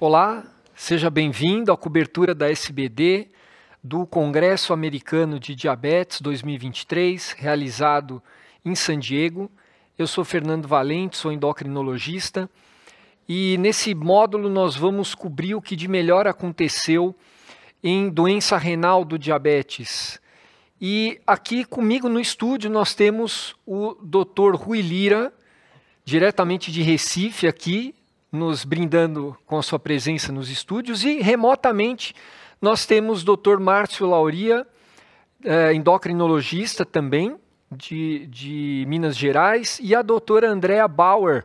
Olá, seja bem-vindo à cobertura da SBD do Congresso Americano de Diabetes 2023, realizado em San Diego. Eu sou Fernando Valente, sou endocrinologista e nesse módulo nós vamos cobrir o que de melhor aconteceu em doença renal do diabetes. E aqui comigo no estúdio nós temos o Dr. Rui Lira, diretamente de Recife aqui, nos brindando com a sua presença nos estúdios e remotamente nós temos o Dr. Márcio Lauria, é, endocrinologista também, de, de Minas Gerais, e a doutora Andrea Bauer,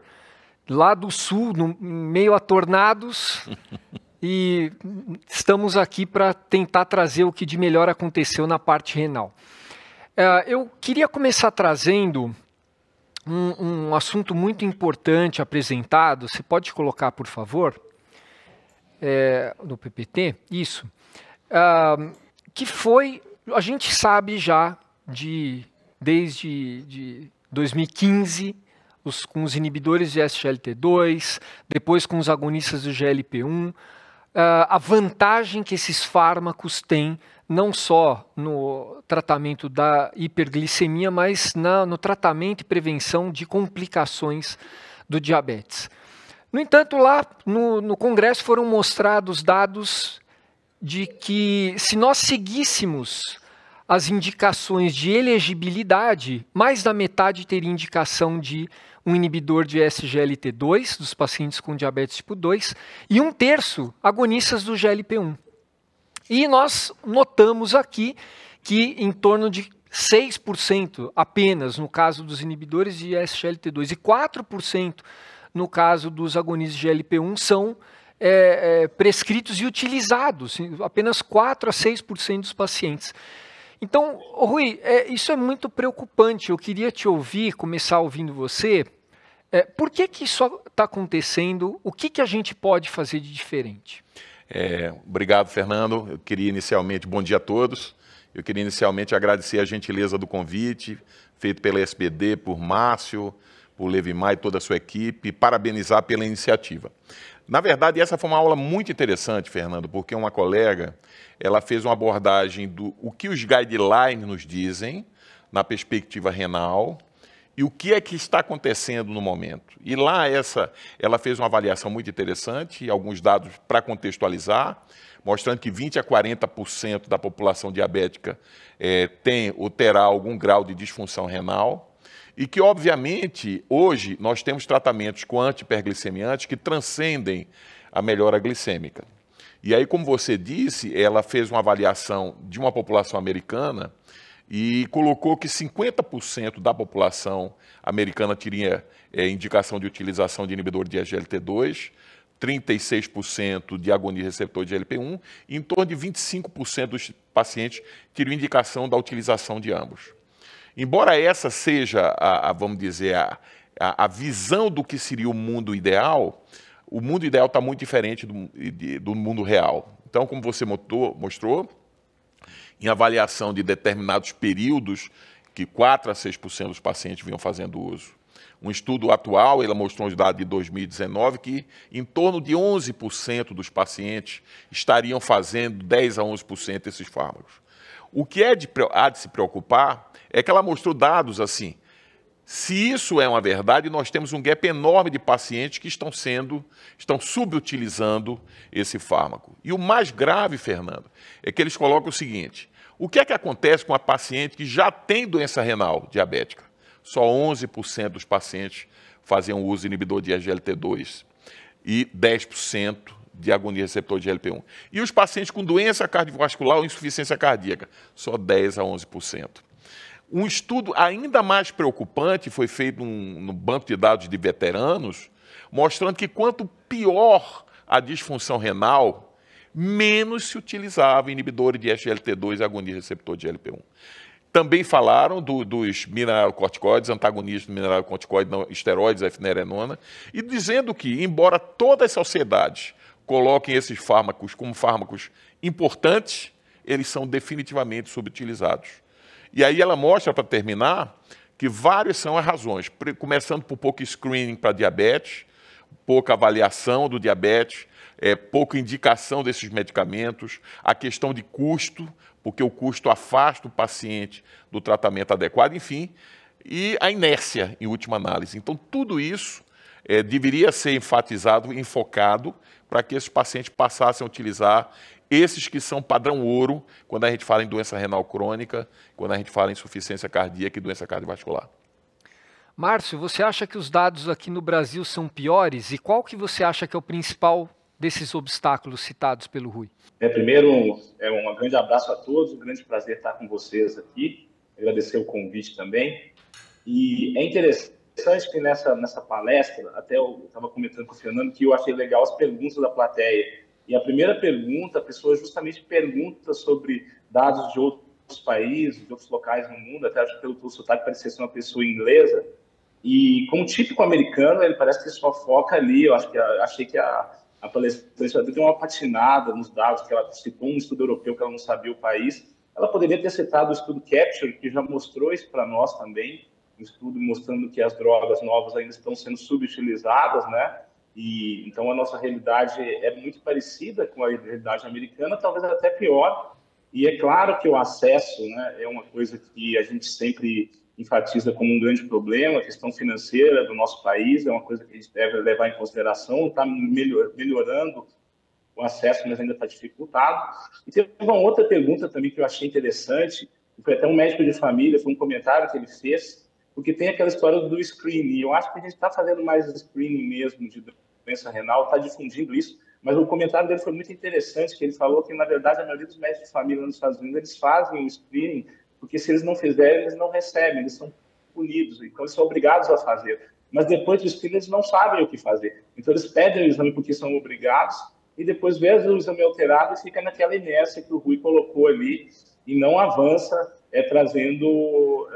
lá do sul, no meio a tornados. e estamos aqui para tentar trazer o que de melhor aconteceu na parte renal. É, eu queria começar trazendo um, um, assunto muito importante apresentado. Você pode colocar, por favor, é, no PPT? Isso uh, que foi, a gente sabe já de desde de 2015, os, com os inibidores de SGLT2, depois com os agonistas do GLP-1, uh, ah, a vantagem que esses fármacos têm não só no tratamento da hiperglicemia, mas na, no tratamento e prevenção de complicações do diabetes. No entanto, lá no, no Congresso foram mostrados dados de que se nós seguíssemos as indicações de elegibilidade, mais da metade teria indicação de um inibidor de SGLT2 dos pacientes com diabetes tipo 2 e um terço agonistas do GLP-1. E nós notamos aqui que em torno de 6% apenas no caso dos inibidores de SGLT2 e 4% no caso dos agonistas de GLP-1 são é, é, prescritos e utilizados, apenas 4 a 6% dos pacientes. Então, Rui, é, isso é muito preocupante. Eu queria te ouvir, começar ouvindo você. É, por que, que isso está acontecendo? O que, que a gente pode fazer de diferente? É, obrigado, Fernando. Eu queria inicialmente, bom dia a todos. Eu queria inicialmente agradecer a gentileza do convite feito pela SBD, por Márcio, por Levimar e toda a sua equipe, parabenizar pela iniciativa. Na verdade, essa foi uma aula muito interessante, Fernando, porque uma colega ela fez uma abordagem do o que os guidelines nos dizem na perspectiva renal e o que é que está acontecendo no momento. E lá essa, ela fez uma avaliação muito interessante e alguns dados para contextualizar, mostrando que 20 a 40% da população diabética é, tem ou terá algum grau de disfunção renal e que, obviamente, hoje nós temos tratamentos com antiperglicemiantes que transcendem a melhora glicêmica. E aí, como você disse, ela fez uma avaliação de uma população americana e colocou que 50% da população americana teria é, indicação de utilização de inibidor de SGLT2, 36% de agonia receptor de GLP-1 e em torno de 25% dos pacientes teriam indicação da utilização de ambos. Embora essa seja, a, a vamos dizer, a, a, visão do que seria o mundo ideal, o mundo ideal está muito diferente do, do, mundo real. Então, como você mostrou, mostrou, em avaliação de determinados períodos, que 4 a 6% dos pacientes vinham fazendo uso. Um estudo atual, ele mostrou os dados de 2019, que em torno de 11% dos pacientes estariam fazendo 10 a 11% desses fármacos. O que é de, há de se preocupar é que ela mostrou dados assim. Se isso é uma verdade, nós temos um gap enorme de pacientes que estão sendo, estão subutilizando esse fármaco. E o mais grave, Fernando, é que eles colocam o seguinte: o que é que acontece com a paciente que já tem doença renal diabética? Só 11% dos pacientes faziam uso de inibidor de SGLT2 e 10% de agonia receptor de GLP-1. E os pacientes com doença cardiovascular ou insuficiência cardíaca, só 10 a 11%. Um estudo ainda mais preocupante foi feito no banco de dados de veteranos, mostrando que quanto pior a disfunção renal, menos se utilizava inibidores de SGLT2 e agonia receptor de GLP-1. Também falaram do, dos mineralocorticoides, antagonistas do mineralocorticoide, não, esteroides, efnerenona, e dizendo que, embora todas as sociedades coloquem esses fármacos como fármacos importantes, eles são definitivamente subutilizados. E aí ela mostra, para terminar, que várias são as razões, começando por pouco screening para diabetes, pouca avaliação do diabetes, é, pouca indicação desses medicamentos, a questão de custo, porque o custo afasta o paciente do tratamento adequado, enfim, e a inércia, em última análise. Então, tudo isso é, deveria ser enfatizado, enfocado, para que esses pacientes passassem a utilizar esses que são padrão ouro quando a gente fala em doença renal crônica, quando a gente fala em insuficiência cardíaca e doença cardiovascular. Márcio, você acha que os dados aqui no Brasil são piores? E qual que você acha que é o principal desses obstáculos citados pelo Rui? É, primeiro, é um grande abraço a todos, um grande prazer estar com vocês aqui, agradecer o convite também. E é interessante que nessa, nessa palestra, até eu estava comentando com o Fernando, que eu achei legal as perguntas da plateia. E a primeira pergunta, a pessoa justamente pergunta sobre dados de outros países, de outros locais no mundo, até acho que pelo, pelo sotaque parecia ser uma pessoa inglesa. E como típico americano, ele parece que só foca ali. Eu acho que achei que a, a palestrante deu uma patinada nos dados, que ela citou um estudo europeu que ela não sabia o país. Ela poderia ter citado o estudo Capture, que já mostrou isso para nós também, um estudo mostrando que as drogas novas ainda estão sendo subutilizadas, né? E então a nossa realidade é muito parecida com a realidade americana, talvez até pior. E é claro que o acesso, né, é uma coisa que a gente sempre enfatiza como um grande problema, a questão financeira do nosso país é uma coisa que a gente deve levar em consideração, está melhor, melhorando o acesso, mas ainda está dificultado. E teve uma outra pergunta também que eu achei interessante, foi até um médico de família, foi um comentário que ele fez, porque tem aquela história do screening, eu acho que a gente está fazendo mais screening mesmo de doença renal, está difundindo isso, mas o comentário dele foi muito interessante, que ele falou que, na verdade, a maioria dos médicos de família nos Estados Unidos, eles fazem o screening, porque se eles não fizerem, eles não recebem, eles são punidos, então eles são obrigados a fazer. Mas depois do screening, eles não sabem o que fazer. Então, eles pedem o exame porque são obrigados, e depois vê o exame alterado e fica naquela inércia que o Rui colocou ali, e não avança, é, trazendo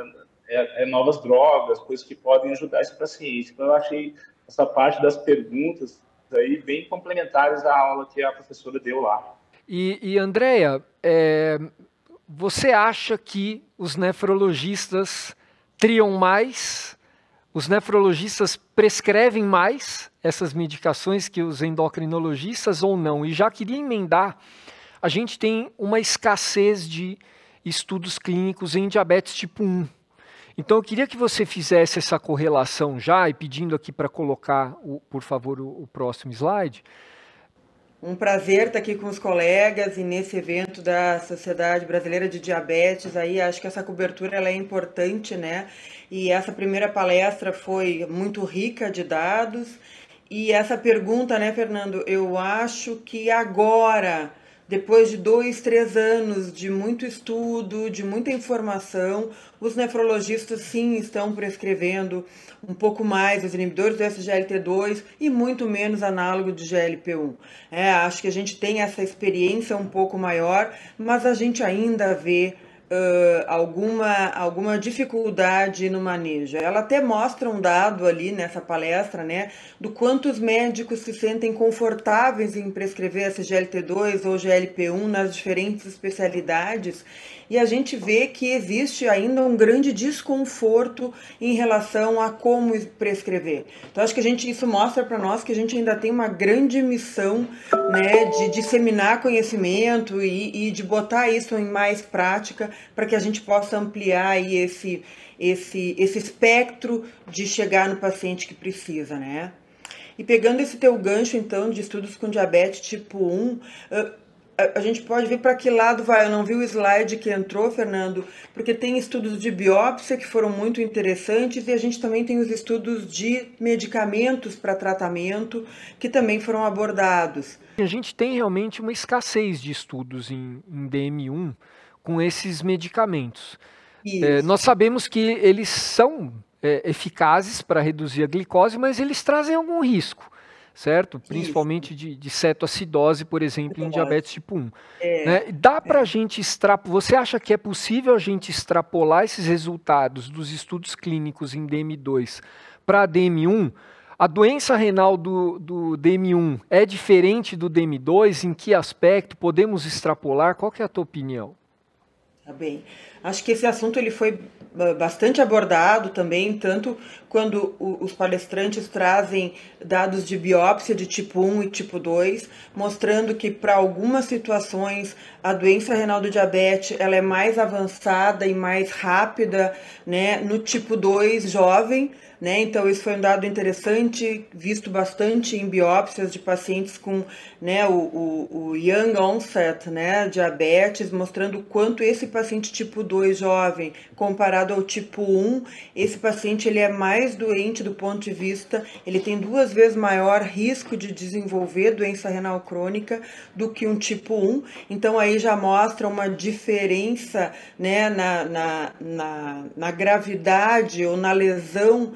é, é, novas drogas, coisas que podem ajudar esse paciente. Então, eu achei essa parte das perguntas aí bem complementares à aula que a professora deu lá. E, e Andréia, é, você acha que os nefrologistas triam mais? Os nefrologistas prescrevem mais essas medicações que os endocrinologistas ou não? E já queria emendar, a gente tem uma escassez de estudos clínicos em diabetes tipo 1. Então eu queria que você fizesse essa correlação já, e pedindo aqui para colocar, o, por favor, o, o próximo slide. Um prazer estar aqui com os colegas e nesse evento da Sociedade Brasileira de Diabetes. Aí acho que essa cobertura ela é importante, né? E essa primeira palestra foi muito rica de dados. E essa pergunta, né, Fernando? Eu acho que agora depois de dois, três anos de muito estudo, de muita informação, os nefrologistas sim estão prescrevendo um pouco mais os inibidores do SGLT2 e muito menos análogo de GLP-1. É, acho que a gente tem essa experiência um pouco maior, mas a gente ainda vê uh, alguma, alguma dificuldade no manejo. Ela até mostra um dado ali nessa palestra, né, do quanto os médicos se sentem confortáveis em prescrever SGLT2 ou GLP-1 nas diferentes especialidades e a gente vê que existe ainda um grande desconforto em relação a como prescrever. Então acho que a gente isso mostra para nós que a gente ainda tem uma grande missão, né, de disseminar conhecimento e, e de botar isso em mais prática para que a gente possa ampliar aí esse esse esse espectro de chegar no paciente que precisa, né? E pegando esse teu gancho, então, de estudos com diabetes tipo 1, a, gente pode ver para que lado vai. Eu não vi o slide que entrou, Fernando, porque tem estudos de biópsia que foram muito interessantes e a gente também tem os estudos de medicamentos para tratamento que também foram abordados. A gente tem realmente uma escassez de estudos em, em DM1 com esses medicamentos. É, nós sabemos que eles são é, eficazes para reduzir a glicose, mas eles trazem algum risco certo? Principalmente de, de cetoacidose, por exemplo, em diabetes tipo 1. É, né? Dá para a é. gente extrapolar, você acha que é possível a gente extrapolar esses resultados dos estudos clínicos em DM2 para DM1? A doença renal do, do DM1 é diferente do DM2? Em que aspecto? Podemos extrapolar? Qual que é a tua opinião? Tá bem. Acho que esse assunto ele foi bastante abordado também, tanto quando os palestrantes trazem dados de biópsia de tipo 1 e tipo 2, mostrando que para algumas situações a doença renal do diabetes ela é mais avançada e mais rápida né, no tipo 2 jovem, né? Então, isso foi um dado interessante, visto bastante em biópsias de pacientes com né, o, o, o young onset, né, diabetes, mostrando quanto esse paciente tipo 2 jovem, comparado ao tipo 1, esse paciente ele é mais doente do ponto de vista, ele tem duas vezes maior risco de desenvolver doença renal crônica do que um tipo 1. Então, aí já mostra uma diferença né, na, na, na, na gravidade ou na lesão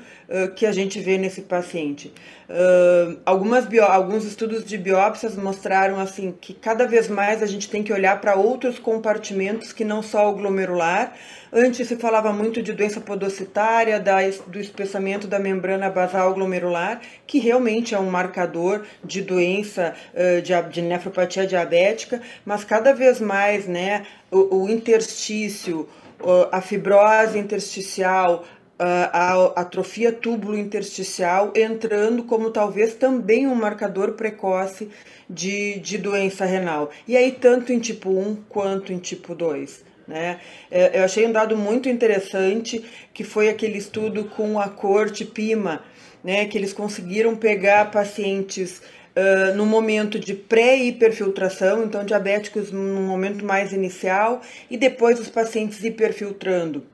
que a gente vê nesse paciente. Uh, algumas bio, alguns estudos de biópsias mostraram assim que cada vez mais a gente tem que olhar para outros compartimentos que não só o glomerular. Antes se falava muito de doença podocitária, da, do espessamento da membrana basal glomerular, que realmente é um marcador de doença uh, de, de, nefropatia diabética, mas cada vez mais né, o, o interstício, a fibrose intersticial, a atrofia túbulo-intersticial entrando como talvez também um marcador precoce de, de doença renal. E aí, tanto em tipo 1 quanto em tipo 2. Né? É, eu achei um dado muito interessante que foi aquele estudo com a corte PIMA, né, que eles conseguiram pegar pacientes Uh, no momento de pré-hiperfiltração, então diabéticos no momento mais inicial, e depois os pacientes hiperfiltrando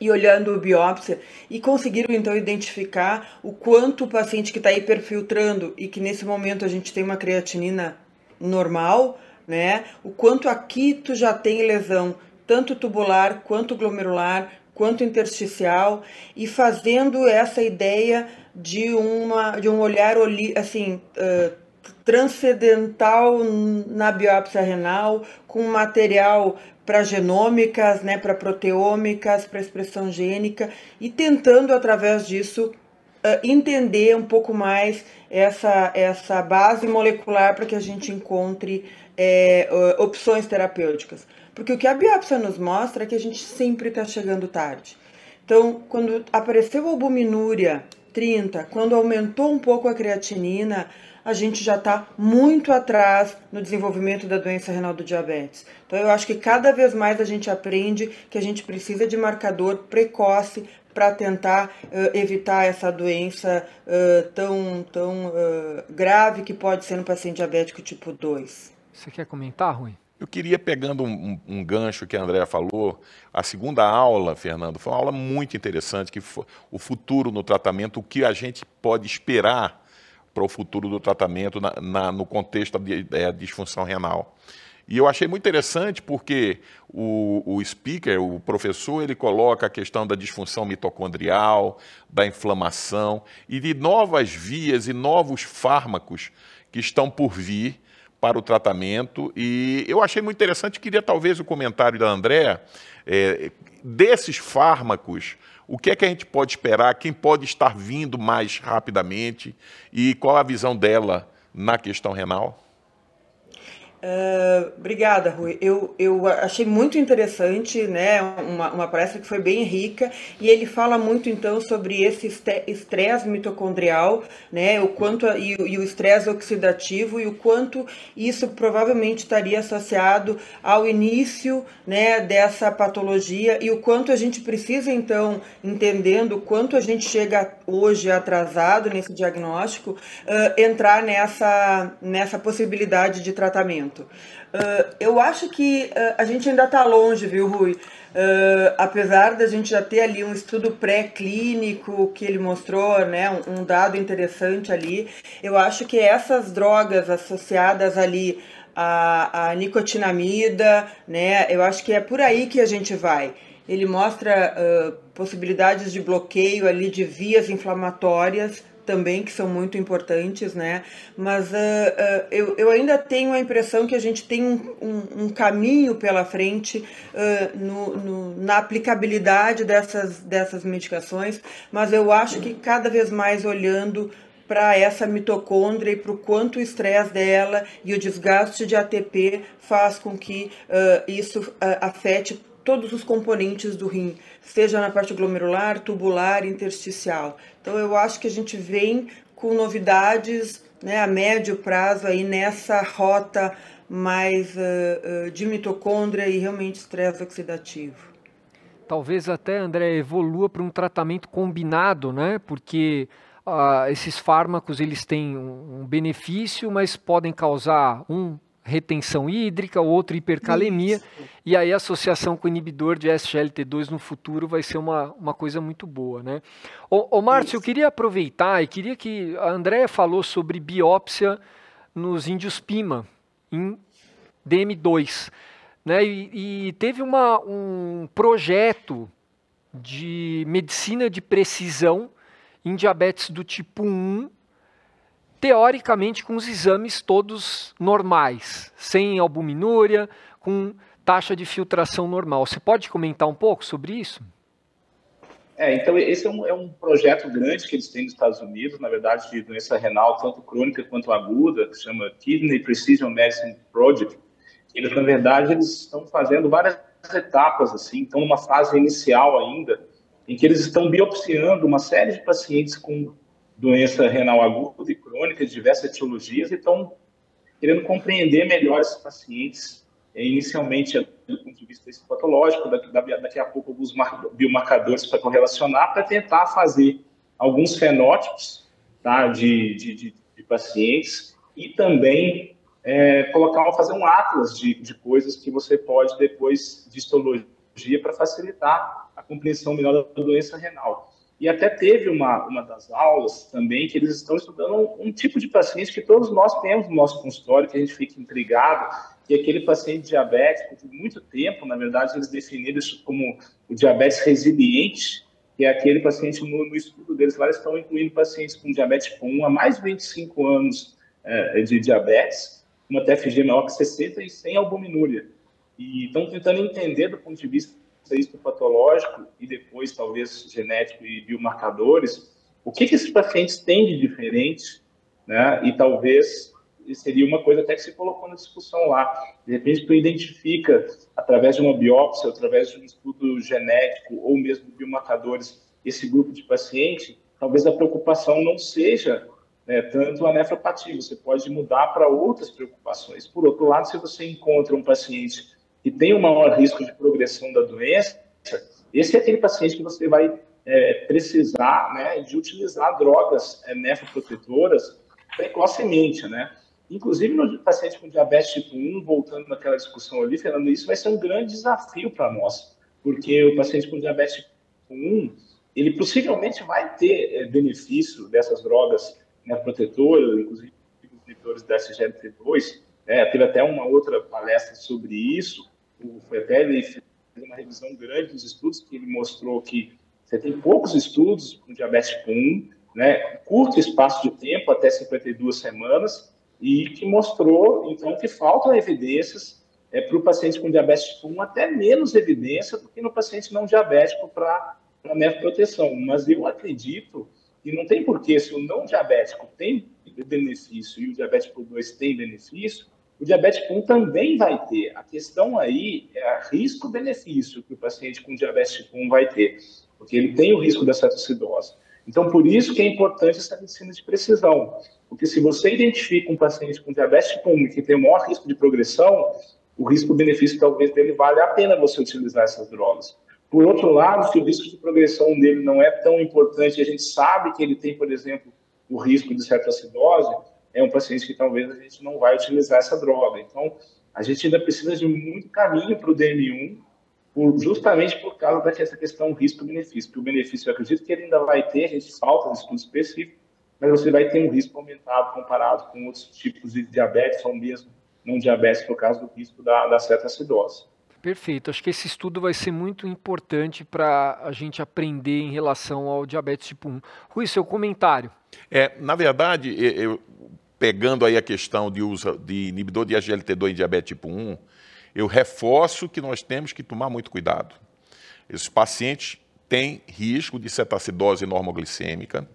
e olhando a biópsia e conseguiram então identificar o quanto o paciente que está hiperfiltrando e que nesse momento a gente tem uma creatinina normal, né? O quanto aqui tu já tem lesão, tanto tubular quanto glomerular, quanto intersticial, e fazendo essa ideia de uma de um olhar assim uh, transcendental na biópsia renal, com material para genômicas, né, para proteômicas, para expressão gênica e tentando através disso uh, entender um pouco mais essa, essa base molecular para que a gente encontre é, opções terapêuticas. Porque o que a biópsia nos mostra é que a gente sempre está chegando tarde. Então, quando apareceu a albuminúria 30, quando aumentou um pouco a creatinina, a gente já está muito atrás no desenvolvimento da doença renal do diabetes. Então, eu acho que cada vez mais a gente aprende que a gente precisa de marcador precoce para tentar uh, evitar essa doença uh, tão, tão uh, grave que pode ser no paciente diabético tipo 2. Você quer comentar, Rui? Eu queria, pegando um, um, um, gancho que a Andrea falou, a segunda aula, Fernando, foi uma aula muito interessante, que foi o futuro no tratamento, o que a gente pode esperar para o futuro do tratamento na, na, no contexto da é, disfunção renal. E eu achei muito interessante porque o, o speaker, o professor, ele coloca a questão da disfunção mitocondrial, da inflamação e de novas vias e novos fármacos que estão por vir para o tratamento. E eu achei muito interessante, queria talvez o comentário da Andréa, é, desses fármacos, o que é que a gente pode esperar, quem pode estar vindo mais rapidamente e qual a visão dela na questão renal? Uh, obrigada, Rui. Eu, eu achei muito interessante, né? Uma, uma palestra que foi bem rica e ele fala muito então sobre esse estresse mitocondrial, né? O quanto e, e o estresse oxidativo e o quanto isso provavelmente estaria associado ao início, né? Dessa patologia e o quanto a gente precisa então entendendo o quanto a gente chega hoje atrasado nesse diagnóstico, uh, entrar nessa nessa possibilidade de tratamento. Uh, eu acho que uh, a gente ainda está longe, viu, Rui? Uh, apesar da gente já ter ali um estudo pré-clínico que ele mostrou, né, um, um, dado interessante ali, eu acho que essas drogas associadas ali à, à nicotinamida, né, eu acho que é por aí que a gente vai. Ele mostra possibilidades de bloqueio ali de vias inflamatórias também que são muito importantes, né? Mas uh, uh, eu, eu ainda tenho a impressão que a gente tem um, um, um caminho pela frente uh, no, no, na aplicabilidade dessas, dessas medicações, mas eu acho que cada vez mais olhando para essa mitocôndria e para o quanto o estresse dela e o desgaste de ATP faz com que isso afete todos os componentes do rim, seja na parte glomerular, tubular, intersticial. Então eu acho que a gente vem com novidades né, a médio prazo aí nessa rota mais uh, uh, de mitocôndria e realmente estresse oxidativo. Talvez até, André, evolua para um tratamento combinado, né? Porque uh, esses fármacos eles têm um, um benefício, mas podem causar um retenção hídrica, outro hipercalemia, Isso. e aí a associação com o inibidor de SGLT2 no futuro vai ser uma, uma coisa muito boa, né? Ô, ô Márcio, eu queria aproveitar e queria que a Andréia falou sobre biópsia nos índios Pima, em DM2, né? E, e teve uma, um projeto de medicina de precisão em diabetes do tipo 1, teoricamente com os exames todos normais, sem albuminúria, com taxa de filtração normal. Você pode comentar um pouco sobre isso? É, então esse é um, é um, projeto grande que eles têm nos Estados Unidos, na verdade, de doença renal, tanto crônica quanto aguda, que chama Kidney Precision Medicine Project. Eles, na verdade, eles estão fazendo várias etapas, assim, estão numa fase inicial ainda, em que eles estão biopsiando uma série de pacientes com doença renal aguda crônica de diversas etiologias e estão querendo compreender melhor esses pacientes, eh, inicialmente do ponto de vista patológico, daqui, daqui a pouco alguns biomarcadores para correlacionar, para tentar fazer alguns fenótipos tá, de, de, de, de pacientes e também é, colocar, fazer um atlas de, de coisas que você pode depois de histologia para facilitar a compreensão melhor da doença renal. E até teve uma, uma das aulas também que eles estão estudando um, um, tipo de paciente que todos nós temos no nosso consultório, que a gente fica intrigado, que é aquele paciente diabético de muito tempo, na verdade, eles definiram isso como o diabetes resiliente, que é aquele paciente, no, no estudo deles lá, eles estão incluindo pacientes com diabetes tipo 1 há mais de 25 anos é, de diabetes, uma TFG maior que 60 e sem albuminúria. E estão tentando entender do ponto de vista patológico e depois talvez genético e biomarcadores, o que, que esses pacientes têm de diferente, né? E talvez seria uma coisa até que se colocou na discussão lá. De repente, tu identifica, através de uma biópsia, através de um estudo genético ou mesmo biomarcadores, esse grupo de paciente, talvez a preocupação não seja né, tanto a nefropatia, você pode mudar para outras preocupações. Por outro lado, se você encontra um paciente que tem um maior risco de progressão da doença, esse é aquele paciente que você vai é, precisar né, de utilizar drogas é, nefroprotetoras precocemente, né? Inclusive no paciente com diabetes tipo 1, voltando naquela discussão ali, Fernando, isso vai ser um grande desafio para nós, porque o paciente com diabetes tipo 1, ele possivelmente vai ter é, benefício dessas drogas nefroprotetoras, inclusive os inibidores da SGLT2, né? teve até uma outra palestra sobre isso, o FETEL fez uma revisão grande dos estudos que ele mostrou que você tem poucos estudos com diabetes tipo 1, né, curto espaço de tempo, até 52 semanas, e que mostrou, então, que faltam evidências é, para o paciente com diabetes tipo 1, até menos evidência do que no paciente não diabético para a nefroproteção. Mas eu acredito que não tem porquê, se o não diabético tem benefício e o diabético 2 tem benefício, o diabetes 1 também vai ter. A questão aí é risco-benefício que o paciente com diabetes tipo 1 vai ter, porque ele tem o risco da cetoacidose. Então, por isso que é importante essa medicina de precisão, porque se você identifica um paciente com diabetes tipo 1 que tem o maior risco de progressão, o risco-benefício talvez dele vale a pena você utilizar essas drogas. Por outro lado, se o risco de progressão dele não é tão importante, a gente sabe que ele tem, por exemplo, o risco de cetoacidose, é um paciente que talvez a gente não vai utilizar essa droga. Então, a gente ainda precisa de muito caminho para o DM1, por, justamente por causa dessa questão risco-benefício. Porque o benefício, eu acredito que ele ainda vai ter, a gente falta de estudo específico, mas você vai ter um risco aumentado comparado com outros tipos de diabetes ou mesmo não diabetes, por causa do risco da, da cetoacidose. Perfeito. Acho que esse estudo vai ser muito importante para a gente aprender em relação ao diabetes tipo 1. Rui, seu comentário. É, na verdade, eu, pegando aí a questão de uso de inibidor de SGLT2 em diabetes tipo 1, eu reforço que nós temos que tomar muito cuidado. Esses pacientes têm risco de cetacidose normoglicêmica,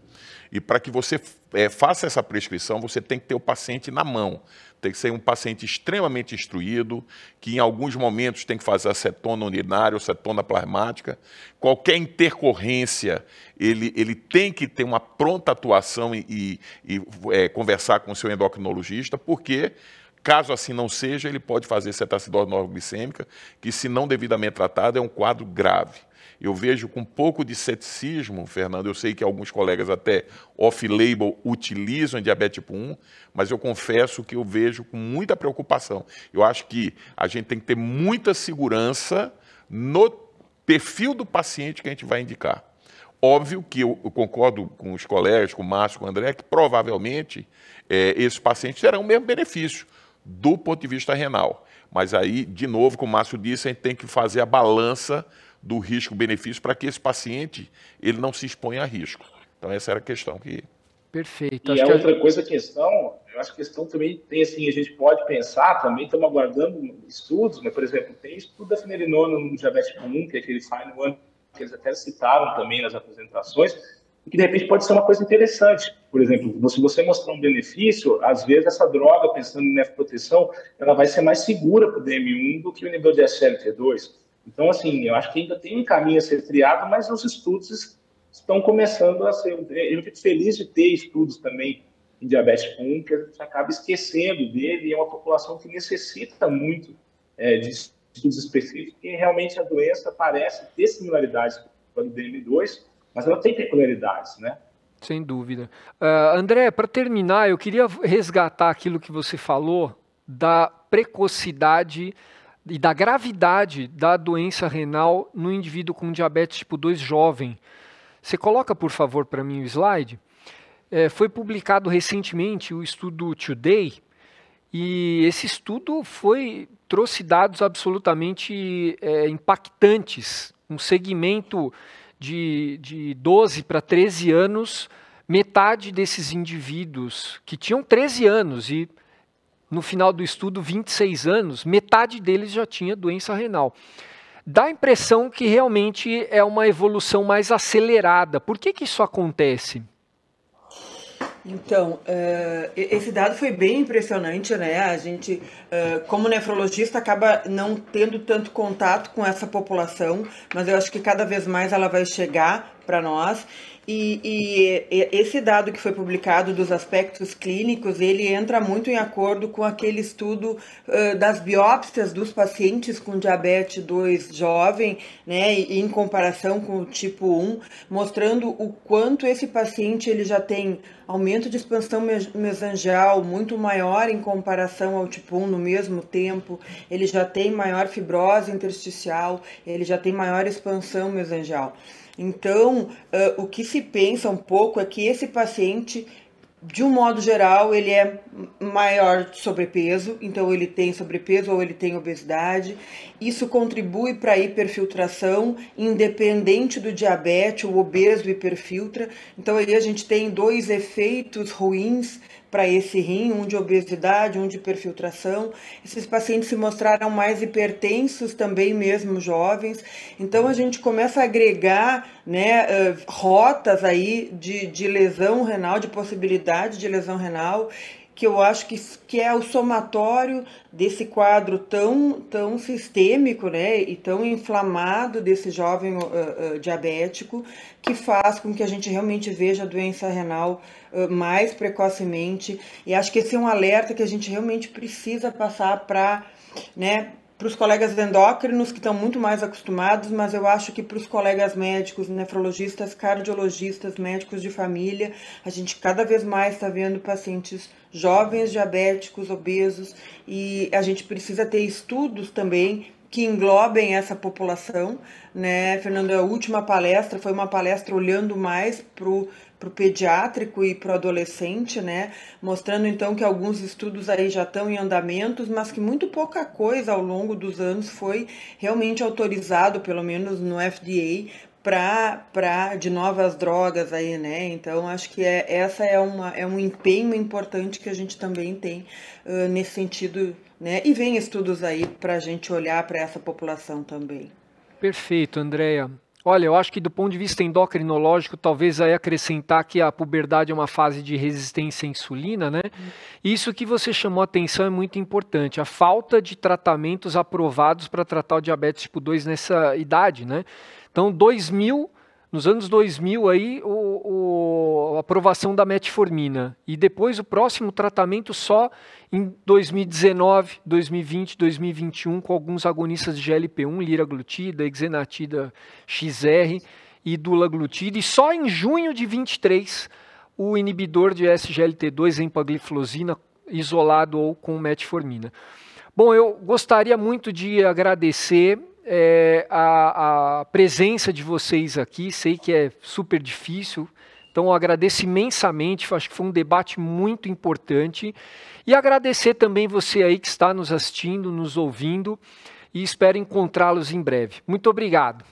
E para que você é, faça essa prescrição, você tem que ter o paciente na mão. Tem que ser um paciente extremamente instruído, que em alguns momentos tem que fazer acetona urinária ou acetona plasmática. Qualquer intercorrência, ele, ele tem que ter uma pronta atuação e, e, é, conversar com o seu endocrinologista, porque Caso assim não seja, ele pode fazer cetacidose normoglicêmica, que se não devidamente tratada é um quadro grave. Eu vejo com um pouco de ceticismo, Fernando, eu sei que alguns colegas até off-label utilizam diabetes tipo 1, mas eu confesso que eu vejo com muita preocupação. Eu acho que a gente tem que ter muita segurança no perfil do paciente que a gente vai indicar. Óbvio que eu, concordo com os colegas, com o Márcio, com o André, que provavelmente é, esses pacientes terão o mesmo benefício do ponto de vista renal. Mas aí, de novo, como o Márcio disse, a gente tem que fazer a balança do risco-benefício para que esse paciente ele não se exponha a risco. Então essa era a questão que Perfeito. E a outra a... coisa, a questão, eu acho que a questão também tem assim, a gente pode pensar também, estamos aguardando estudos, né? por exemplo, tem estudo da finerenona no diabetes comum, que é aquele Fine One, que eles até citaram também nas apresentações, que de repente pode ser uma coisa interessante. Por exemplo, se você mostrar um benefício, às vezes essa droga, pensando em nefroproteção, ela vai ser mais segura para o DM1 do que o nível de SLT2. Então, assim, eu acho que ainda tem um caminho a ser triado, mas os estudos estão começando a ser. Eu fico feliz de ter estudos também em diabetes 1, que a gente acaba esquecendo dele, e é uma população que necessita muito é, de estudos específicos, porque realmente a doença parece ter similaridades com a do DM2, mas ela tem peculiaridades, né? Sem dúvida. Uh, André, para terminar, eu queria resgatar aquilo que você falou da precocidade e da gravidade da doença renal no indivíduo com diabetes tipo 2 jovem. Você coloca, por favor, para mim o slide. É, foi publicado recentemente o estudo Today, e esse estudo foi trouxe dados absolutamente é, impactantes. Um segmento de, de 12 para 13 anos, metade desses indivíduos que tinham 13 anos e no final do estudo 26 anos, metade deles já tinha doença renal. Dá a impressão que realmente é uma evolução mais acelerada. Por que, que isso acontece? Então, uh, esse dado foi bem impressionante, né? A gente, uh, como nefrologista, acaba não tendo tanto contato com essa população, mas eu acho que cada vez mais ela vai chegar para nós. E, e, esse dado que foi publicado dos aspectos clínicos, ele entra muito em acordo com aquele estudo uh, das biópsias dos pacientes com diabetes 2 jovem, né, e, em comparação com o tipo 1, mostrando o quanto esse paciente ele já tem aumento de expansão mesangial muito maior em comparação ao tipo 1 no mesmo tempo, ele já tem maior fibrose intersticial, ele já tem maior expansão mesangial. Então, uh, o que se pensa um pouco é que esse paciente, de um modo geral, ele é maior sobrepeso, então ele tem sobrepeso ou ele tem obesidade. Isso contribui para a hiperfiltração, independente do diabetes, o obeso hiperfiltra. Então aí a gente tem dois efeitos ruins para esse rim, um de obesidade, um de perfiltração. Esses pacientes se mostraram mais hipertensos também, mesmo jovens. Então a gente começa a agregar né, uh, rotas aí de, de lesão renal, de possibilidade de lesão renal, que eu acho que, que é o somatório desse quadro tão, tão sistêmico né, e tão inflamado desse jovem uh, uh, diabético, que faz com que a gente realmente veja a doença renal uh, mais precocemente. E acho que esse é um alerta que a gente realmente precisa passar para né, para os colegas endócrinos, que estão muito mais acostumados, mas eu acho que para os colegas médicos, nefrologistas, cardiologistas, médicos de família, a gente cada vez mais está vendo pacientes jovens, diabéticos, obesos, e a gente precisa ter estudos também que englobem essa população, né, Fernando? A última palestra foi uma palestra olhando mais para para o pediátrico e para o adolescente, né? Mostrando então que alguns estudos aí já estão em andamentos, mas que muito pouca coisa ao longo dos anos foi realmente autorizado, pelo menos no FDA, para de novas drogas aí, né? Então acho que é, essa é, uma, é um empenho importante que a gente também tem uh, nesse sentido, né? E vem estudos aí para a gente olhar para essa população também. Perfeito, Andréia. Olha, eu acho que do ponto de vista endocrinológico, talvez aí acrescentar que a puberdade é uma fase de resistência à insulina, né? Isso que você chamou a atenção é muito importante, a falta de tratamentos aprovados para tratar o diabetes tipo 2 nessa idade, né? Então, 2000 nos anos 2000 aí o, o, a aprovação da metformina e depois o próximo tratamento só em 2019, 2020, 2021 com alguns agonistas de GLP-1, liraglutida, exenatida XR e dulaglutida e só em junho de 23 o inibidor de SGLT2 empagliflozina isolado ou com metformina. Bom, eu gostaria muito de agradecer é, a, a, presença de vocês aqui. Sei que é super difícil, então eu agradeço imensamente. Acho que foi um debate muito importante. E agradecer também você aí que está nos assistindo, nos ouvindo, e espero encontrá-los em breve. Muito obrigado.